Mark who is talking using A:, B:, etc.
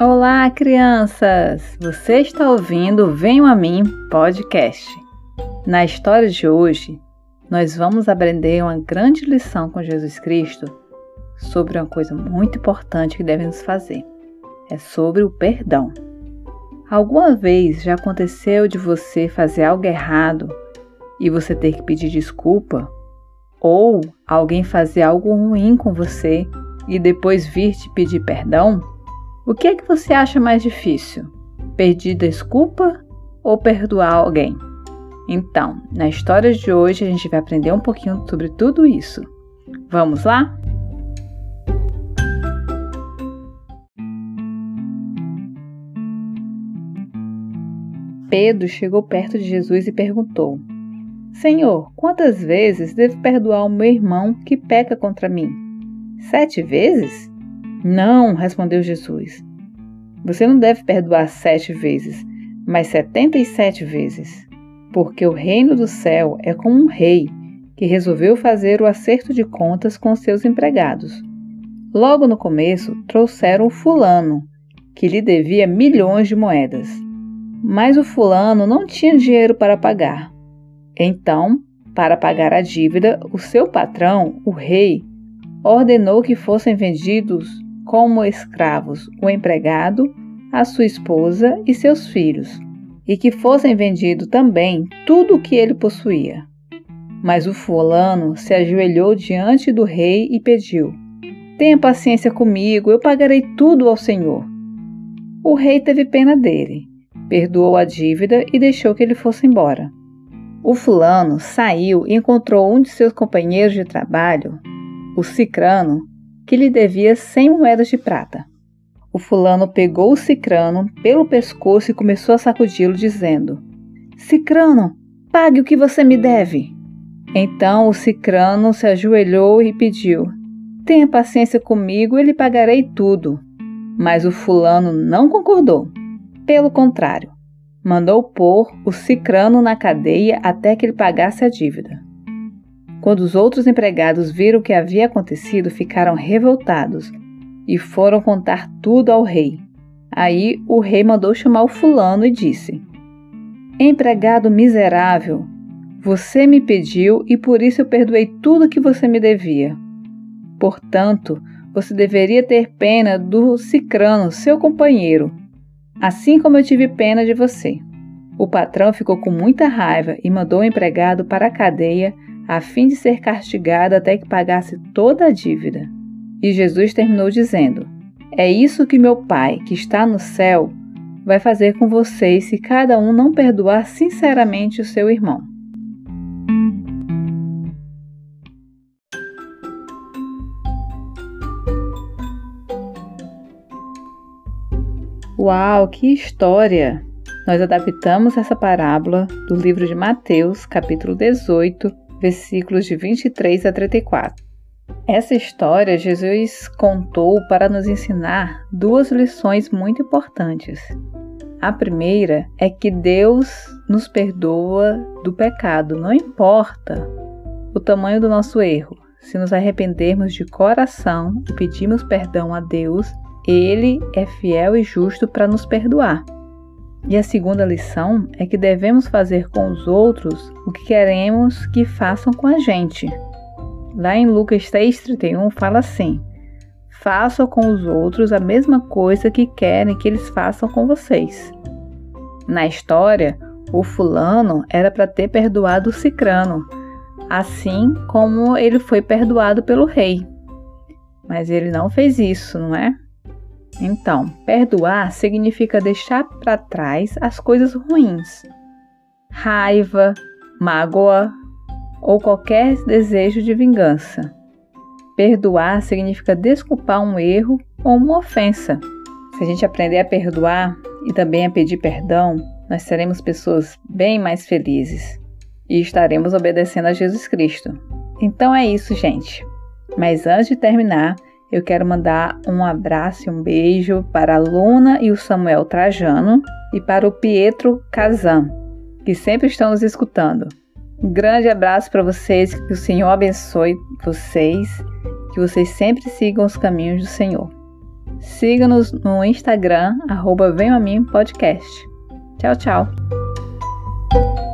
A: Olá, crianças! Você está ouvindo Venham a Mim podcast. Na história de hoje, nós vamos aprender uma grande lição com Jesus Cristo sobre uma coisa muito importante que devemos fazer. É sobre o perdão. Alguma vez já aconteceu de você fazer algo errado e você ter que pedir desculpa? Ou alguém fazer algo ruim com você e depois vir te pedir perdão? O que é que você acha mais difícil? Pedir desculpa ou perdoar alguém? Então, na história de hoje a gente vai aprender um pouquinho sobre tudo isso. Vamos lá? Pedro chegou perto de Jesus e perguntou: Senhor, quantas vezes devo perdoar o meu irmão que peca contra mim? Sete vezes? Não, respondeu Jesus. Você não deve perdoar sete vezes, mas setenta e sete vezes. Porque o reino do céu é como um rei que resolveu fazer o acerto de contas com seus empregados. Logo no começo, trouxeram o fulano, que lhe devia milhões de moedas. Mas o fulano não tinha dinheiro para pagar. Então, para pagar a dívida, o seu patrão, o rei, ordenou que fossem vendidos como escravos o empregado, a sua esposa e seus filhos, e que fossem vendido também tudo o que ele possuía. Mas o fulano se ajoelhou diante do rei e pediu: Tenha paciência comigo, eu pagarei tudo ao Senhor. O rei teve pena dele, perdoou a dívida e deixou que ele fosse embora. O fulano saiu e encontrou um de seus companheiros de trabalho, o cicrano, que lhe devia cem moedas de prata. O fulano pegou o cicrano pelo pescoço e começou a sacudi-lo, dizendo: Cicrano, pague o que você me deve. Então o cicrano se ajoelhou e pediu: Tenha paciência comigo, e lhe pagarei tudo. Mas o fulano não concordou. Pelo contrário, mandou pôr o cicrano na cadeia até que ele pagasse a dívida. Quando os outros empregados viram o que havia acontecido, ficaram revoltados e foram contar tudo ao rei. Aí o rei mandou chamar o fulano e disse: Empregado miserável, você me pediu e por isso eu perdoei tudo que você me devia. Portanto, você deveria ter pena do Cicrano, seu companheiro, assim como eu tive pena de você. O patrão ficou com muita raiva e mandou o empregado para a cadeia a fim de ser castigado até que pagasse toda a dívida. E Jesus terminou dizendo: É isso que meu Pai, que está no céu, vai fazer com vocês se cada um não perdoar sinceramente o seu irmão. Uau, que história! Nós adaptamos essa parábola do livro de Mateus, capítulo 18, versículos de 23 a 34. Essa história Jesus contou para nos ensinar duas lições muito importantes. A primeira é que Deus nos perdoa do pecado, não importa o tamanho do nosso erro. Se nos arrependermos de coração e pedirmos perdão a Deus, Ele é fiel e justo para nos perdoar. E a segunda lição é que devemos fazer com os outros o que queremos que façam com a gente. Lá em Lucas 6,31 fala assim: Façam com os outros a mesma coisa que querem que eles façam com vocês. Na história, o fulano era para ter perdoado o cicrano, assim como ele foi perdoado pelo rei. Mas ele não fez isso, não é? Então, perdoar significa deixar para trás as coisas ruins, raiva, mágoa ou qualquer desejo de vingança. Perdoar significa desculpar um erro ou uma ofensa. Se a gente aprender a perdoar e também a pedir perdão, nós seremos pessoas bem mais felizes e estaremos obedecendo a Jesus Cristo. Então é isso, gente. Mas antes de terminar, eu quero mandar um abraço e um beijo para a Luna e o Samuel Trajano e para o Pietro Kazan, que sempre estão nos escutando. Um grande abraço para vocês, que o Senhor abençoe vocês, que vocês sempre sigam os caminhos do Senhor. Siga-nos no Instagram, arroba Podcast. Tchau, tchau!